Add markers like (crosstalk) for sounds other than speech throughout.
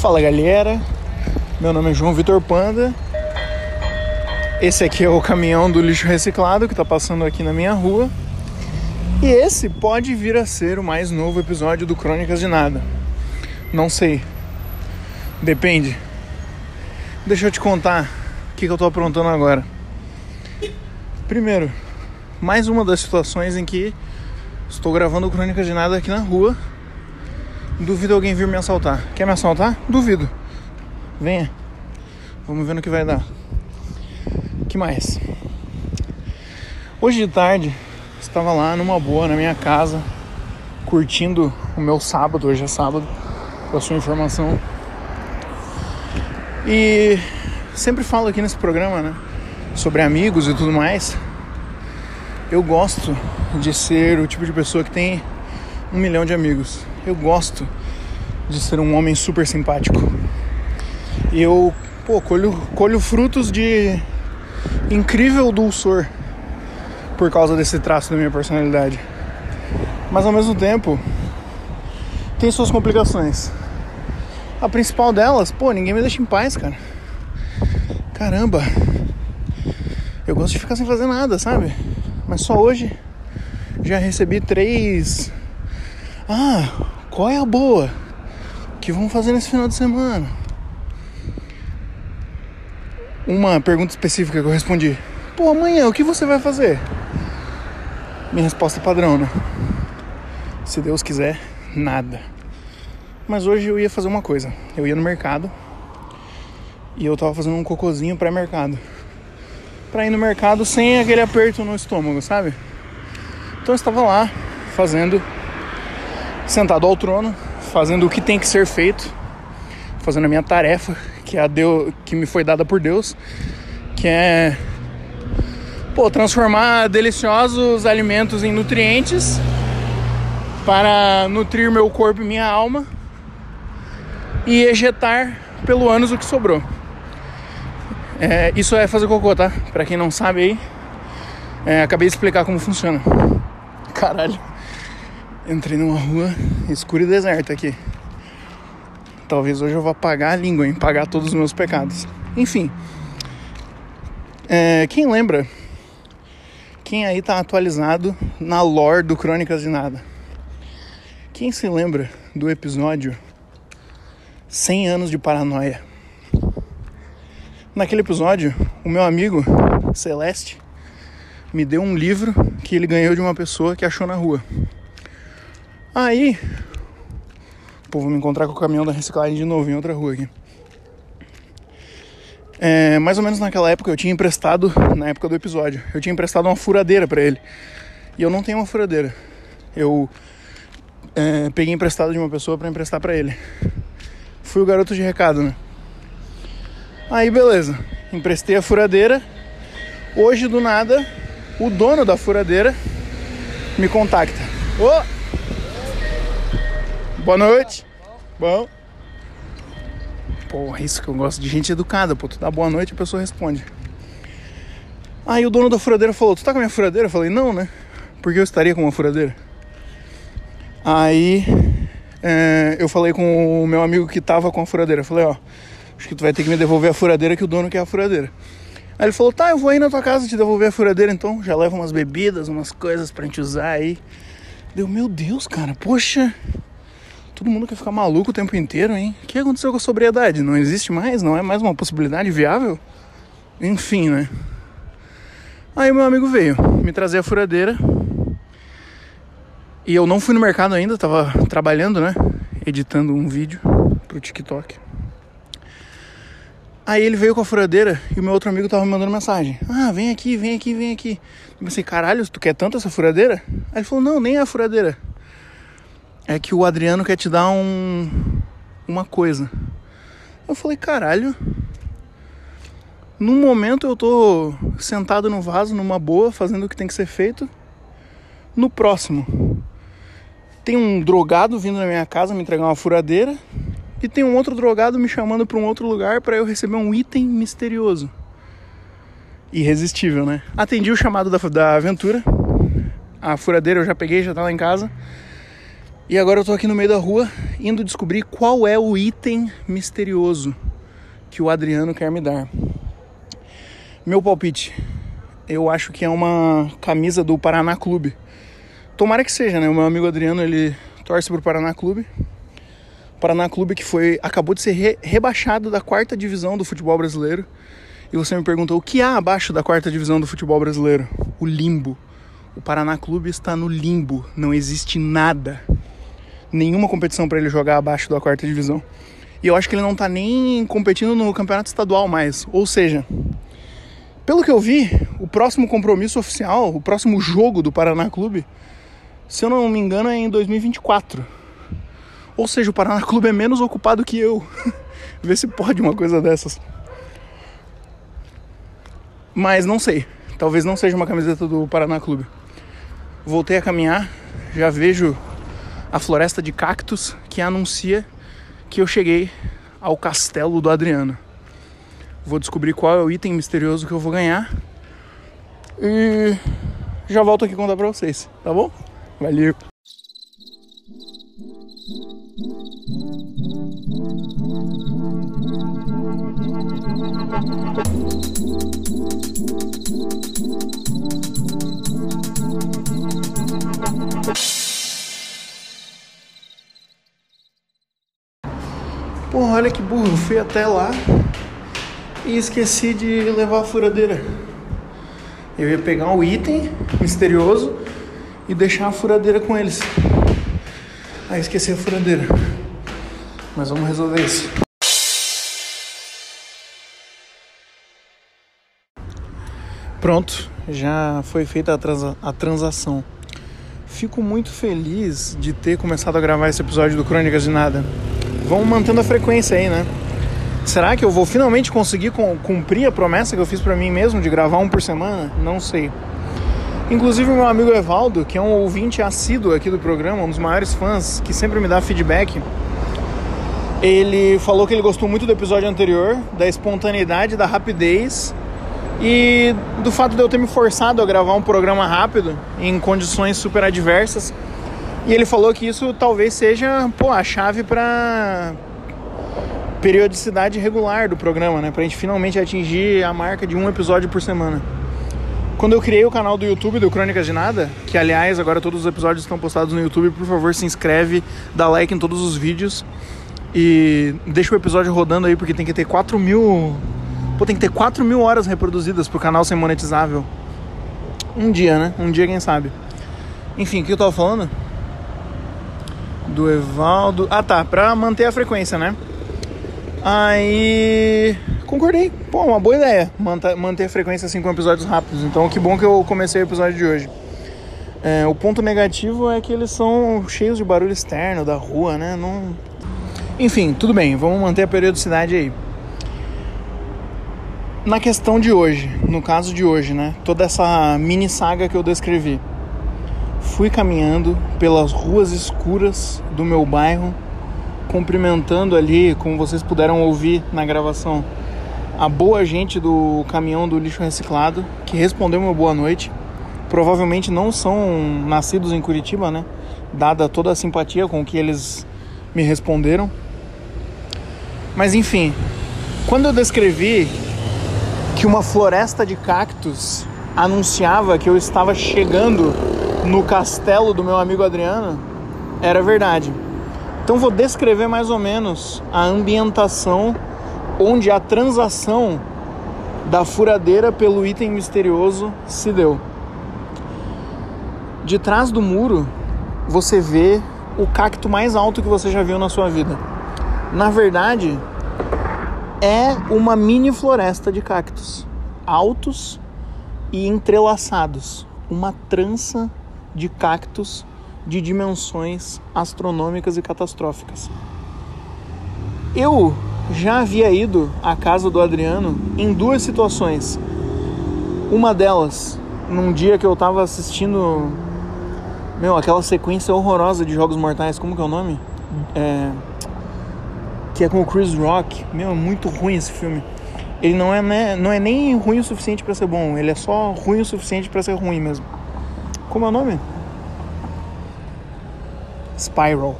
Fala galera, meu nome é João Vitor Panda. Esse aqui é o caminhão do lixo reciclado que está passando aqui na minha rua. E esse pode vir a ser o mais novo episódio do Crônicas de Nada. Não sei. Depende. Deixa eu te contar o que, que eu estou aprontando agora. Primeiro, mais uma das situações em que estou gravando Crônicas de Nada aqui na rua. Duvido alguém vir me assaltar. Quer me assaltar? Duvido. Venha. Vamos ver no que vai dar. que mais? Hoje de tarde estava lá numa boa na minha casa, curtindo o meu sábado, hoje é sábado, com a sua informação. E sempre falo aqui nesse programa, né, sobre amigos e tudo mais. Eu gosto de ser o tipo de pessoa que tem um milhão de amigos. Eu gosto de ser um homem super simpático. Eu, pô, colho, colho frutos de incrível dulçor por causa desse traço da minha personalidade. Mas ao mesmo tempo, tem suas complicações. A principal delas, pô, ninguém me deixa em paz, cara. Caramba. Eu gosto de ficar sem fazer nada, sabe? Mas só hoje já recebi três. Ah, qual é a boa? O que vamos fazer nesse final de semana? Uma pergunta específica que eu respondi. Pô, amanhã o que você vai fazer? Minha resposta padrão, né? Se Deus quiser, nada. Mas hoje eu ia fazer uma coisa. Eu ia no mercado e eu tava fazendo um cocôzinho pré-mercado. Pra ir no mercado sem aquele aperto no estômago, sabe? Então eu estava lá fazendo, sentado ao trono, fazendo o que tem que ser feito, fazendo a minha tarefa, que é a Deus, que me foi dada por Deus, que é pô, transformar deliciosos alimentos em nutrientes para nutrir meu corpo e minha alma e ejetar pelo ânus o que sobrou. É, isso é fazer cocô, tá? Pra quem não sabe aí, é, acabei de explicar como funciona. Caralho, entrei numa rua escura e deserta aqui. Talvez hoje eu vá pagar a língua, hein? Pagar todos os meus pecados. Enfim, é, quem lembra quem aí tá atualizado na lore do Crônicas de Nada? Quem se lembra do episódio 100 anos de paranoia? Naquele episódio, o meu amigo Celeste me deu um livro que ele ganhou de uma pessoa que achou na rua. Aí, pô, vou me encontrar com o caminhão da reciclagem de novo em outra rua aqui. É, mais ou menos naquela época eu tinha emprestado, na época do episódio, eu tinha emprestado uma furadeira para ele. E eu não tenho uma furadeira. Eu é, peguei emprestado de uma pessoa para emprestar para ele. Fui o garoto de recado, né? Aí beleza, emprestei a furadeira. Hoje do nada, o dono da furadeira me contacta. Ô! Boa noite. Bom. Porra, isso que eu gosto de gente educada, pô. Tu dá boa noite e a pessoa responde. Aí o dono da furadeira falou: Tu tá com a minha furadeira? Eu falei: Não, né? Porque eu estaria com uma furadeira. Aí é, eu falei com o meu amigo que tava com a furadeira. Eu falei: Ó, acho que tu vai ter que me devolver a furadeira que o dono quer a furadeira. Aí ele falou: Tá, eu vou aí na tua casa te devolver a furadeira então. Já leva umas bebidas, umas coisas pra gente usar aí. Deu, meu Deus, cara, poxa. Todo mundo quer ficar maluco o tempo inteiro, hein? O que aconteceu com a sobriedade? Não existe mais? Não é mais uma possibilidade viável? Enfim, né? Aí meu amigo veio me trazer a furadeira. E eu não fui no mercado ainda, tava trabalhando, né? Editando um vídeo pro TikTok. Aí ele veio com a furadeira e o meu outro amigo tava me mandando mensagem. Ah, vem aqui, vem aqui, vem aqui. Eu pensei, caralho, tu quer tanto essa furadeira? Aí ele falou, não, nem é a furadeira. É que o Adriano quer te dar um uma coisa. Eu falei, caralho. Num momento eu tô sentado no vaso, numa boa, fazendo o que tem que ser feito. No próximo, tem um drogado vindo na minha casa me entregar uma furadeira e tem um outro drogado me chamando para um outro lugar para eu receber um item misterioso. Irresistível, né? Atendi o chamado da, da aventura. A furadeira eu já peguei, já tá lá em casa. E agora eu tô aqui no meio da rua indo descobrir qual é o item misterioso que o Adriano quer me dar. Meu palpite, eu acho que é uma camisa do Paraná Clube. Tomara que seja, né? O meu amigo Adriano, ele torce pro Paraná Clube. Paraná Clube que foi acabou de ser re, rebaixado da quarta divisão do futebol brasileiro. E você me perguntou o que há abaixo da quarta divisão do futebol brasileiro? O limbo. O Paraná Clube está no limbo, não existe nada nenhuma competição para ele jogar abaixo da quarta divisão. E eu acho que ele não tá nem competindo no campeonato estadual mais. Ou seja, pelo que eu vi, o próximo compromisso oficial, o próximo jogo do Paraná Clube, se eu não me engano, é em 2024. Ou seja, o Paraná Clube é menos ocupado que eu. (laughs) Vê se pode uma coisa dessas. Mas não sei. Talvez não seja uma camiseta do Paraná Clube. Voltei a caminhar, já vejo a floresta de cactos que anuncia que eu cheguei ao castelo do Adriano. Vou descobrir qual é o item misterioso que eu vou ganhar e já volto aqui contar pra vocês, tá bom? Valeu! Porra, olha que burro, fui até lá e esqueci de levar a furadeira. Eu ia pegar um item misterioso e deixar a furadeira com eles. Aí esqueci a furadeira. Mas vamos resolver isso. Pronto, já foi feita a, transa a transação. Fico muito feliz de ter começado a gravar esse episódio do Crônicas de Nada vamos mantendo a frequência aí, né? Será que eu vou finalmente conseguir cumprir a promessa que eu fiz para mim mesmo de gravar um por semana? Não sei. Inclusive, meu amigo Evaldo, que é um ouvinte assíduo aqui do programa, um dos maiores fãs, que sempre me dá feedback, ele falou que ele gostou muito do episódio anterior, da espontaneidade, da rapidez e do fato de eu ter me forçado a gravar um programa rápido em condições super adversas e ele falou que isso talvez seja pô, a chave para periodicidade regular do programa, né? Pra gente finalmente atingir a marca de um episódio por semana. Quando eu criei o canal do YouTube do Crônicas de Nada, que aliás agora todos os episódios estão postados no YouTube, por favor se inscreve, dá like em todos os vídeos e deixa o episódio rodando aí porque tem que ter 4 mil. Pô, tem que ter 4 mil horas reproduzidas pro canal ser monetizável. Um dia, né? Um dia, quem sabe. Enfim, o que eu tava falando? Do Evaldo. Ah, tá, pra manter a frequência, né? Aí concordei. Pô, uma boa ideia manter a frequência assim com episódios rápidos. Então, que bom que eu comecei o episódio de hoje. É, o ponto negativo é que eles são cheios de barulho externo da rua, né? Não... Enfim, tudo bem, vamos manter a periodicidade aí. Na questão de hoje, no caso de hoje, né? Toda essa mini saga que eu descrevi fui caminhando pelas ruas escuras do meu bairro, cumprimentando ali, como vocês puderam ouvir na gravação, a boa gente do caminhão do lixo reciclado, que respondeu uma boa noite. Provavelmente não são nascidos em Curitiba, né? Dada toda a simpatia com que eles me responderam. Mas enfim, quando eu descrevi que uma floresta de cactos anunciava que eu estava chegando no castelo do meu amigo Adriano era verdade. Então vou descrever mais ou menos a ambientação onde a transação da furadeira pelo item misterioso se deu. De trás do muro você vê o cacto mais alto que você já viu na sua vida. Na verdade, é uma mini floresta de cactos altos e entrelaçados, uma trança de cactos de dimensões astronômicas e catastróficas. Eu já havia ido à casa do Adriano em duas situações. Uma delas, num dia que eu tava assistindo. Meu, aquela sequência horrorosa de Jogos Mortais, como que é o nome? É, que é com o Chris Rock. Meu, é muito ruim esse filme. Ele não é, não é nem ruim o suficiente para ser bom, ele é só ruim o suficiente para ser ruim mesmo. Como é o nome? Spiral.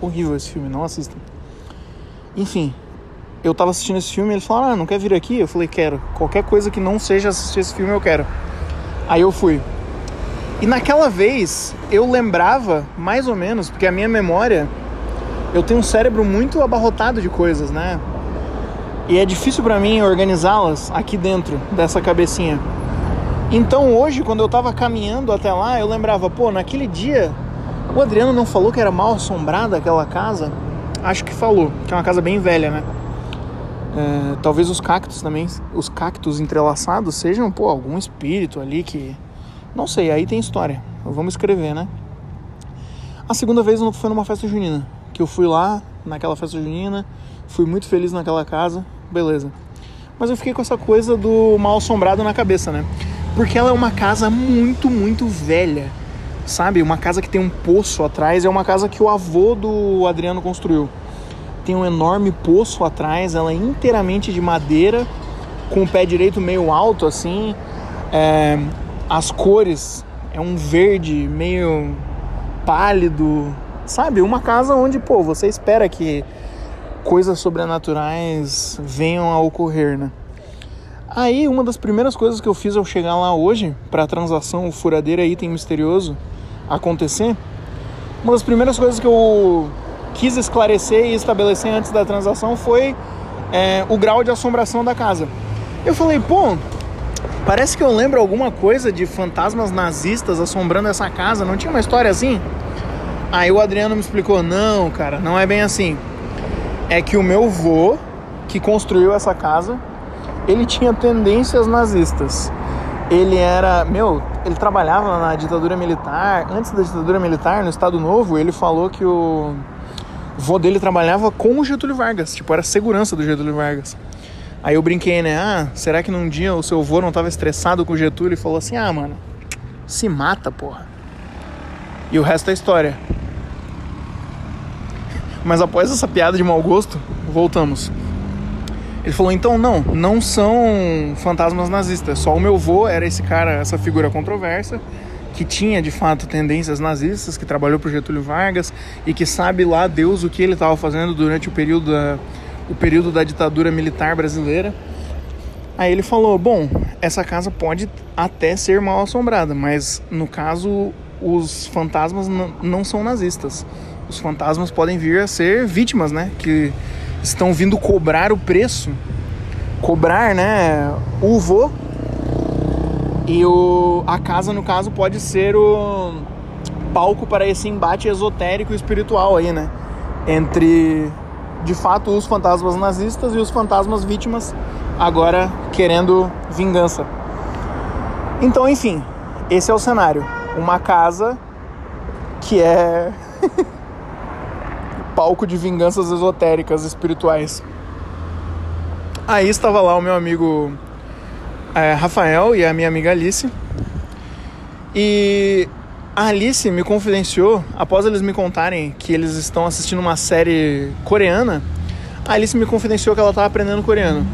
Horrível esse filme, não assistam. Enfim, eu tava assistindo esse filme ele falou: Ah, não quer vir aqui? Eu falei: Quero. Qualquer coisa que não seja assistir esse filme eu quero. Aí eu fui. E naquela vez eu lembrava mais ou menos, porque a minha memória, eu tenho um cérebro muito abarrotado de coisas, né? E é difícil para mim organizá-las aqui dentro dessa cabecinha. Então hoje, quando eu tava caminhando até lá, eu lembrava, pô, naquele dia o Adriano não falou que era mal assombrada aquela casa? Acho que falou, que é uma casa bem velha, né? É, talvez os cactos também, os cactos entrelaçados sejam, pô, algum espírito ali que. Não sei, aí tem história. Vamos escrever, né? A segunda vez foi numa festa junina. Que eu fui lá, naquela festa junina, fui muito feliz naquela casa, beleza. Mas eu fiquei com essa coisa do mal assombrado na cabeça, né? Porque ela é uma casa muito, muito velha. Sabe? Uma casa que tem um poço atrás. É uma casa que o avô do Adriano construiu. Tem um enorme poço atrás. Ela é inteiramente de madeira. Com o pé direito meio alto, assim. É, as cores é um verde meio pálido. Sabe? Uma casa onde, pô, você espera que coisas sobrenaturais venham a ocorrer, né? Aí, uma das primeiras coisas que eu fiz ao chegar lá hoje, para a transação furadeira item misterioso acontecer, uma das primeiras coisas que eu quis esclarecer e estabelecer antes da transação foi é, o grau de assombração da casa. Eu falei, pô, parece que eu lembro alguma coisa de fantasmas nazistas assombrando essa casa, não tinha uma história assim? Aí o Adriano me explicou, não, cara, não é bem assim. É que o meu vô, que construiu essa casa, ele tinha tendências nazistas. Ele era, meu, ele trabalhava na ditadura militar. Antes da ditadura militar, no Estado Novo, ele falou que o vô dele trabalhava com o Getúlio Vargas, tipo, era segurança do Getúlio Vargas. Aí eu brinquei, né? Ah, será que num dia o seu vô não tava estressado com o Getúlio e falou assim: ah, mano, se mata, porra. E o resto é história. Mas após essa piada de mau gosto, voltamos. Ele falou: então não, não são fantasmas nazistas. Só o meu avô era esse cara, essa figura controversa, que tinha de fato tendências nazistas, que trabalhou para Getúlio Vargas e que sabe lá Deus o que ele estava fazendo durante o período da, o período da ditadura militar brasileira. Aí ele falou: bom, essa casa pode até ser mal assombrada, mas no caso os fantasmas não são nazistas. Os fantasmas podem vir a ser vítimas, né? Que estão vindo cobrar o preço, cobrar, né, o vô. E o, a casa, no caso, pode ser o palco para esse embate esotérico e espiritual aí, né? Entre, de fato, os fantasmas nazistas e os fantasmas vítimas, agora querendo vingança. Então, enfim, esse é o cenário. Uma casa que é (laughs) palco de vinganças esotéricas espirituais. Aí estava lá o meu amigo é, Rafael e a minha amiga Alice. E a Alice me confidenciou, após eles me contarem que eles estão assistindo uma série coreana, a Alice me confidenciou que ela estava aprendendo coreano.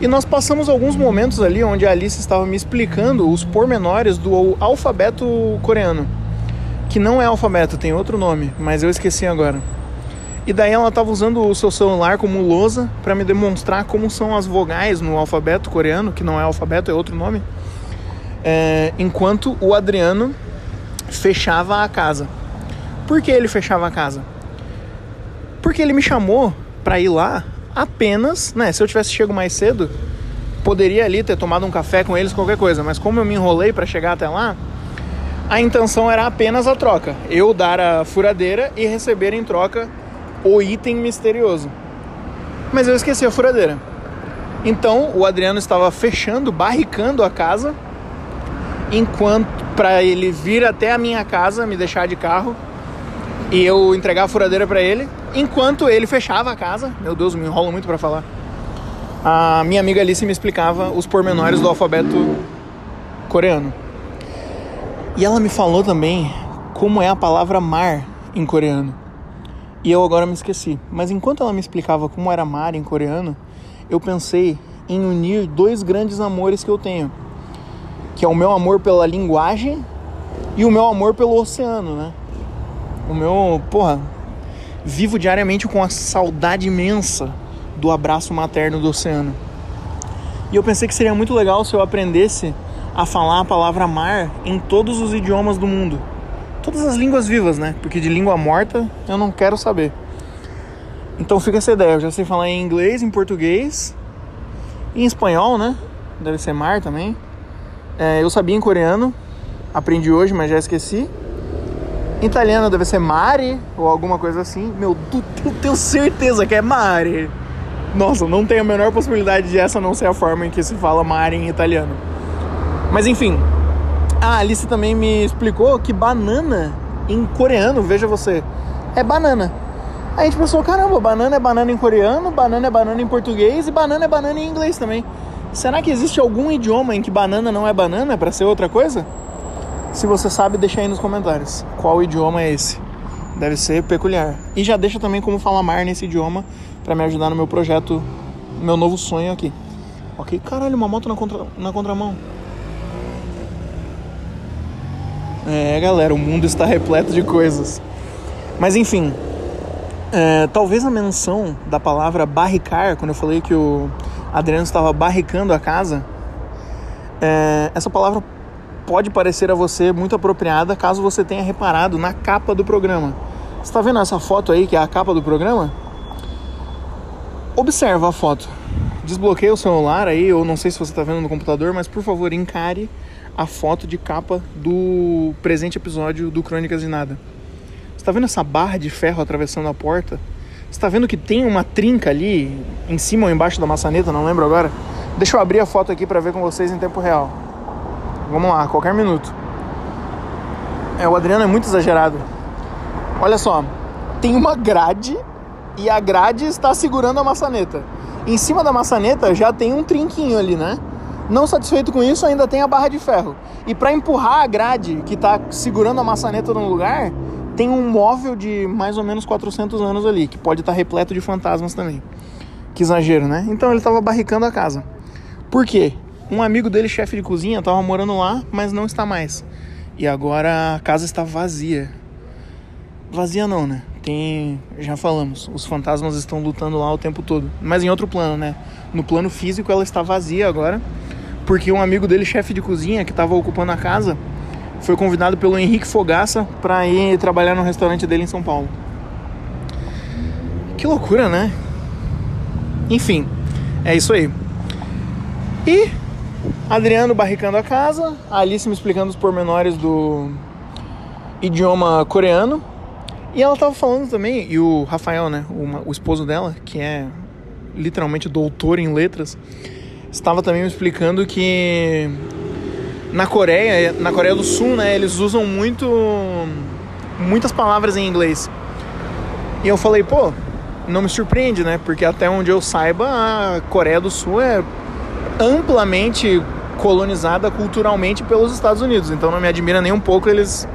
E nós passamos alguns momentos ali onde a Alice estava me explicando os pormenores do alfabeto coreano. Que não é alfabeto, tem outro nome, mas eu esqueci agora. E daí ela estava usando o seu celular como lousa para me demonstrar como são as vogais no alfabeto coreano, que não é alfabeto, é outro nome. É, enquanto o Adriano fechava a casa. Por que ele fechava a casa? Porque ele me chamou para ir lá apenas, né? Se eu tivesse chego mais cedo, poderia ali ter tomado um café com eles, qualquer coisa. Mas como eu me enrolei para chegar até lá, a intenção era apenas a troca. Eu dar a furadeira e receber em troca o item misterioso. Mas eu esqueci a furadeira. Então o Adriano estava fechando, barricando a casa, enquanto para ele vir até a minha casa, me deixar de carro e eu entregar a furadeira para ele, enquanto ele fechava a casa. Meu Deus, me enrolo muito para falar. A minha amiga Alice me explicava os pormenores do alfabeto coreano. E ela me falou também como é a palavra mar em coreano. E eu agora me esqueci. Mas enquanto ela me explicava como era mar em coreano, eu pensei em unir dois grandes amores que eu tenho, que é o meu amor pela linguagem e o meu amor pelo oceano, né? O meu, porra, vivo diariamente com a saudade imensa do abraço materno do oceano. E eu pensei que seria muito legal se eu aprendesse a falar a palavra mar em todos os idiomas do mundo. Todas as línguas vivas, né? Porque de língua morta eu não quero saber. Então fica essa ideia. Eu já sei falar em inglês, em português, em espanhol, né? Deve ser mar também. É, eu sabia em coreano, aprendi hoje, mas já esqueci. Em italiano deve ser mare ou alguma coisa assim. Meu, eu tenho certeza que é mare. Nossa, não tem a menor possibilidade de essa não ser a forma em que se fala mare em italiano. Mas enfim, a Alice também me explicou que banana em coreano, veja você, é banana. Aí a gente pensou, caramba, banana é banana em coreano, banana é banana em português e banana é banana em inglês também. Será que existe algum idioma em que banana não é banana para ser outra coisa? Se você sabe, deixa aí nos comentários. Qual idioma é esse? Deve ser peculiar. E já deixa também como falar mar nesse idioma para me ajudar no meu projeto, meu novo sonho aqui. Ok, caralho, uma moto na, contra, na contramão. É, galera, o mundo está repleto de coisas. Mas enfim, é, talvez a menção da palavra barricar, quando eu falei que o Adriano estava barricando a casa, é, essa palavra pode parecer a você muito apropriada caso você tenha reparado na capa do programa. Você está vendo essa foto aí que é a capa do programa? Observa a foto. Desbloqueia o celular aí, ou não sei se você está vendo no computador, mas por favor encare a foto de capa do presente episódio do Crônicas de Nada. Você tá vendo essa barra de ferro atravessando a porta? Você tá vendo que tem uma trinca ali em cima ou embaixo da maçaneta, não lembro agora? Deixa eu abrir a foto aqui para ver com vocês em tempo real. Vamos lá, qualquer minuto. É, o Adriano é muito exagerado. Olha só, tem uma grade e a grade está segurando a maçaneta. Em cima da maçaneta já tem um trinquinho ali, né? Não satisfeito com isso, ainda tem a barra de ferro. E para empurrar a grade que está segurando a maçaneta no lugar, tem um móvel de mais ou menos 400 anos ali, que pode estar tá repleto de fantasmas também. Que exagero, né? Então ele estava barricando a casa. Por quê? Um amigo dele, chefe de cozinha, estava morando lá, mas não está mais. E agora a casa está vazia. Vazia não, né? Tem, já falamos, os fantasmas estão lutando lá o tempo todo. Mas em outro plano, né? No plano físico ela está vazia agora, porque um amigo dele, chefe de cozinha, que estava ocupando a casa, foi convidado pelo Henrique Fogaça para ir trabalhar no restaurante dele em São Paulo. Que loucura, né? Enfim, é isso aí. E Adriano barricando a casa, a Alice me explicando os pormenores do idioma coreano. E ela tava falando também, e o Rafael, né, o, o esposo dela, que é literalmente doutor em letras, estava também me explicando que na Coreia, na Coreia do Sul, né, eles usam muito muitas palavras em inglês. E eu falei, pô, não me surpreende, né? Porque até onde eu saiba, a Coreia do Sul é amplamente colonizada culturalmente pelos Estados Unidos. Então não me admira nem um pouco eles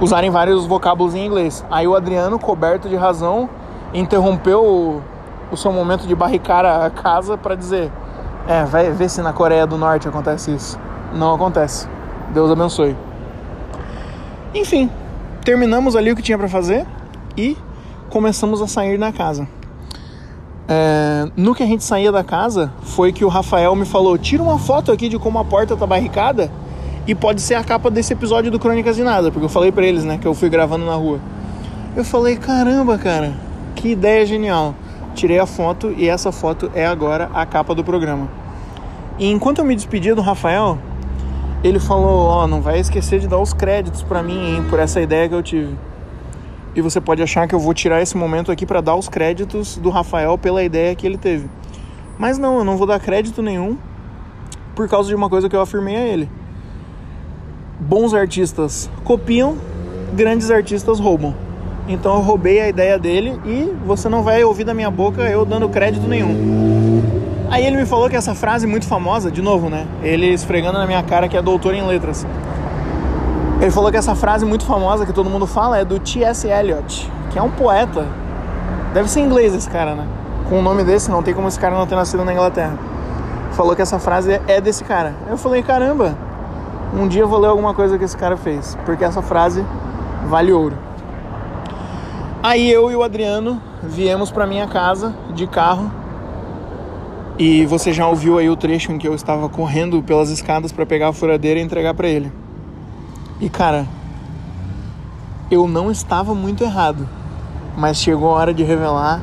usarem vários vocábulos em inglês. Aí o Adriano, coberto de razão, interrompeu o, o seu momento de barricar a casa para dizer: É, vai ver se na Coreia do Norte acontece isso não acontece. Deus abençoe. Enfim, terminamos ali o que tinha para fazer e começamos a sair da casa. É, no que a gente saía da casa, foi que o Rafael me falou: tira uma foto aqui de como a porta tá barricada e pode ser a capa desse episódio do Crônicas de Nada, porque eu falei para eles, né, que eu fui gravando na rua. Eu falei: caramba, cara, que ideia genial. Tirei a foto e essa foto é agora a capa do programa. E enquanto eu me despedia do Rafael, ele falou: Ó, oh, não vai esquecer de dar os créditos para mim, hein, por essa ideia que eu tive. E você pode achar que eu vou tirar esse momento aqui para dar os créditos do Rafael pela ideia que ele teve. Mas não, eu não vou dar crédito nenhum por causa de uma coisa que eu afirmei a ele. Bons artistas copiam, grandes artistas roubam. Então eu roubei a ideia dele e você não vai ouvir da minha boca eu dando crédito nenhum. Aí ele me falou que essa frase muito famosa, de novo, né? Ele esfregando na minha cara que é doutor em letras. Ele falou que essa frase muito famosa que todo mundo fala é do T.S. Eliot, que é um poeta. Deve ser inglês esse cara, né? Com um nome desse, não tem como esse cara não ter nascido na Inglaterra. Falou que essa frase é desse cara. Eu falei, caramba, um dia eu vou ler alguma coisa que esse cara fez, porque essa frase vale ouro. Aí eu e o Adriano viemos para minha casa de carro. E você já ouviu aí o trecho em que eu estava correndo pelas escadas para pegar a furadeira e entregar para ele. E cara, eu não estava muito errado, mas chegou a hora de revelar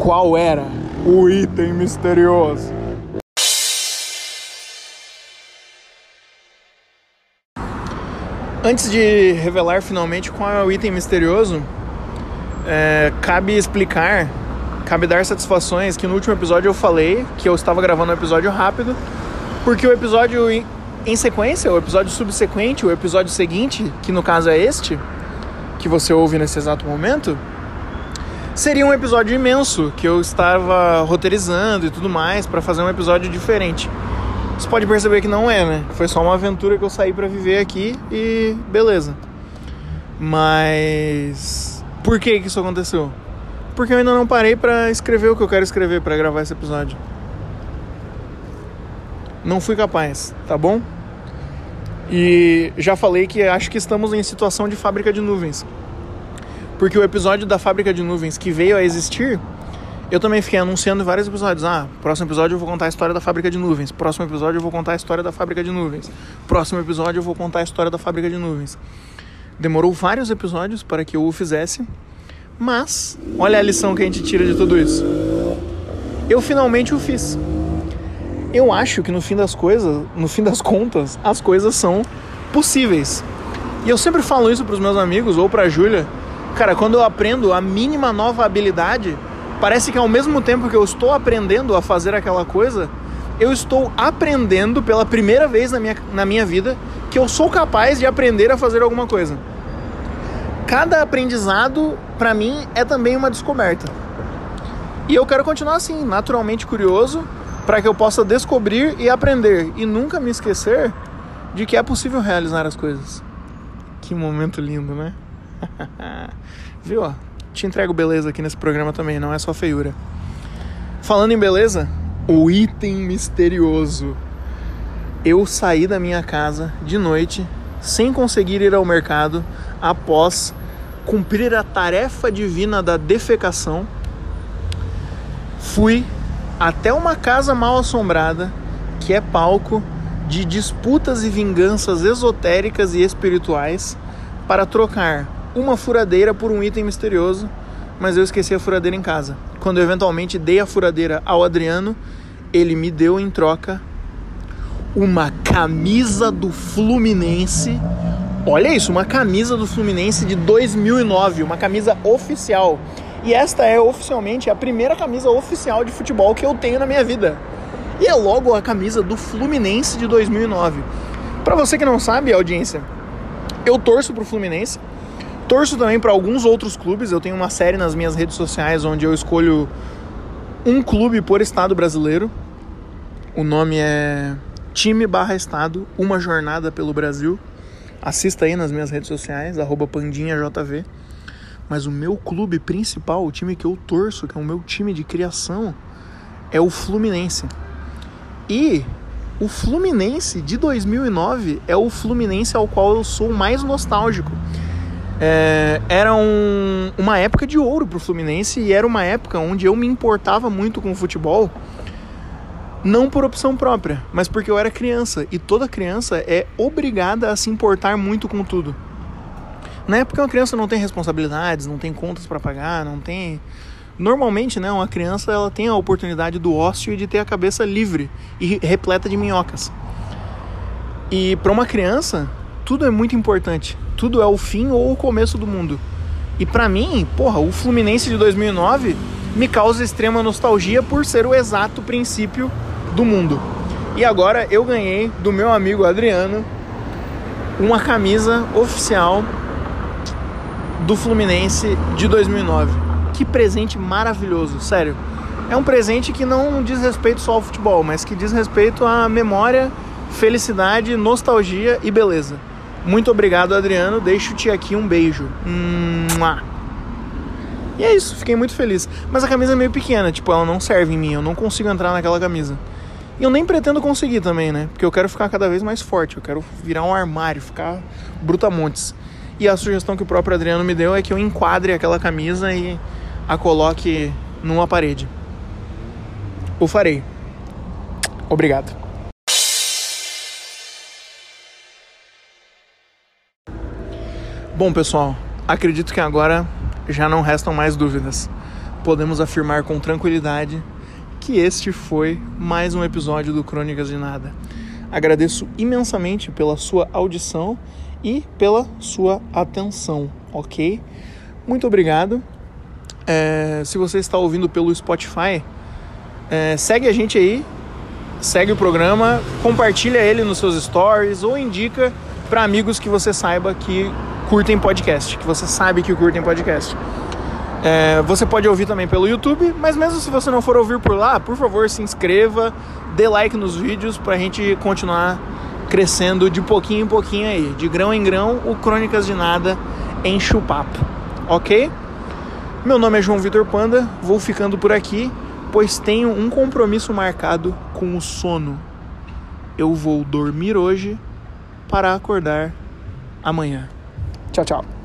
qual era o item misterioso. Antes de revelar finalmente qual é o item misterioso, é, cabe explicar, cabe dar satisfações que no último episódio eu falei que eu estava gravando um episódio rápido, porque o episódio em, em sequência, o episódio subsequente, o episódio seguinte, que no caso é este, que você ouve nesse exato momento, seria um episódio imenso que eu estava roteirizando e tudo mais para fazer um episódio diferente. Você pode perceber que não é, né? Foi só uma aventura que eu saí para viver aqui e beleza. Mas por que que isso aconteceu? Porque eu ainda não parei para escrever o que eu quero escrever para gravar esse episódio. Não fui capaz, tá bom? E já falei que acho que estamos em situação de fábrica de nuvens. Porque o episódio da fábrica de nuvens que veio a existir eu também fiquei anunciando em vários episódios. Ah, próximo episódio eu vou contar a história da fábrica de nuvens. Próximo episódio eu vou contar a história da fábrica de nuvens. Próximo episódio eu vou contar a história da fábrica de nuvens. Demorou vários episódios para que eu o fizesse, mas olha a lição que a gente tira de tudo isso. Eu finalmente o fiz. Eu acho que no fim das coisas, no fim das contas, as coisas são possíveis. E eu sempre falo isso para os meus amigos ou para a Júlia. Cara, quando eu aprendo a mínima nova habilidade, Parece que ao mesmo tempo que eu estou aprendendo a fazer aquela coisa, eu estou aprendendo pela primeira vez na minha, na minha vida que eu sou capaz de aprender a fazer alguma coisa. Cada aprendizado, para mim, é também uma descoberta. E eu quero continuar assim, naturalmente curioso, para que eu possa descobrir e aprender e nunca me esquecer de que é possível realizar as coisas. Que momento lindo, né? (laughs) Viu? te entrego beleza aqui nesse programa também, não é só feiura. Falando em beleza, o item misterioso. Eu saí da minha casa de noite sem conseguir ir ao mercado após cumprir a tarefa divina da defecação. Fui até uma casa mal assombrada que é palco de disputas e vinganças esotéricas e espirituais para trocar uma furadeira por um item misterioso, mas eu esqueci a furadeira em casa. Quando eu eventualmente dei a furadeira ao Adriano, ele me deu em troca uma camisa do Fluminense. Olha isso, uma camisa do Fluminense de 2009, uma camisa oficial. E esta é oficialmente a primeira camisa oficial de futebol que eu tenho na minha vida. E é logo a camisa do Fluminense de 2009. Para você que não sabe, audiência, eu torço pro Fluminense. Torço também para alguns outros clubes. Eu tenho uma série nas minhas redes sociais onde eu escolho um clube por estado brasileiro. O nome é Time barra Estado, uma jornada pelo Brasil. Assista aí nas minhas redes sociais, pandinhajv. Mas o meu clube principal, o time que eu torço, que é o meu time de criação, é o Fluminense. E o Fluminense de 2009 é o Fluminense ao qual eu sou mais nostálgico é, era um, uma época de ouro para o Fluminense e era uma época onde eu me importava muito com o futebol, não por opção própria, mas porque eu era criança e toda criança é obrigada a se importar muito com tudo. Na época uma criança não tem responsabilidades, não tem contas para pagar, não tem normalmente, né, uma criança ela tem a oportunidade do ócio e de ter a cabeça livre e repleta de minhocas. E para uma criança, tudo é muito importante tudo é o fim ou o começo do mundo. E para mim, porra, o Fluminense de 2009 me causa extrema nostalgia por ser o exato princípio do mundo. E agora eu ganhei do meu amigo Adriano uma camisa oficial do Fluminense de 2009. Que presente maravilhoso, sério. É um presente que não diz respeito só ao futebol, mas que diz respeito à memória, felicidade, nostalgia e beleza. Muito obrigado, Adriano. Deixo-te aqui um beijo. Mua. E é isso, fiquei muito feliz. Mas a camisa é meio pequena, tipo, ela não serve em mim, eu não consigo entrar naquela camisa. E eu nem pretendo conseguir também, né? Porque eu quero ficar cada vez mais forte, eu quero virar um armário, ficar brutamontes. E a sugestão que o próprio Adriano me deu é que eu enquadre aquela camisa e a coloque numa parede. O farei. Obrigado. Bom, pessoal, acredito que agora já não restam mais dúvidas. Podemos afirmar com tranquilidade que este foi mais um episódio do Crônicas de Nada. Agradeço imensamente pela sua audição e pela sua atenção, ok? Muito obrigado. É, se você está ouvindo pelo Spotify, é, segue a gente aí, segue o programa, compartilha ele nos seus stories ou indica para amigos que você saiba que curtem podcast, que você sabe que curtem podcast. É, você pode ouvir também pelo YouTube, mas mesmo se você não for ouvir por lá, por favor se inscreva, dê like nos vídeos para a gente continuar crescendo de pouquinho em pouquinho aí. De grão em grão, o Crônicas de Nada enche o papo, ok? Meu nome é João Vitor Panda, vou ficando por aqui, pois tenho um compromisso marcado com o sono. Eu vou dormir hoje para acordar amanhã. Tchau, tchau.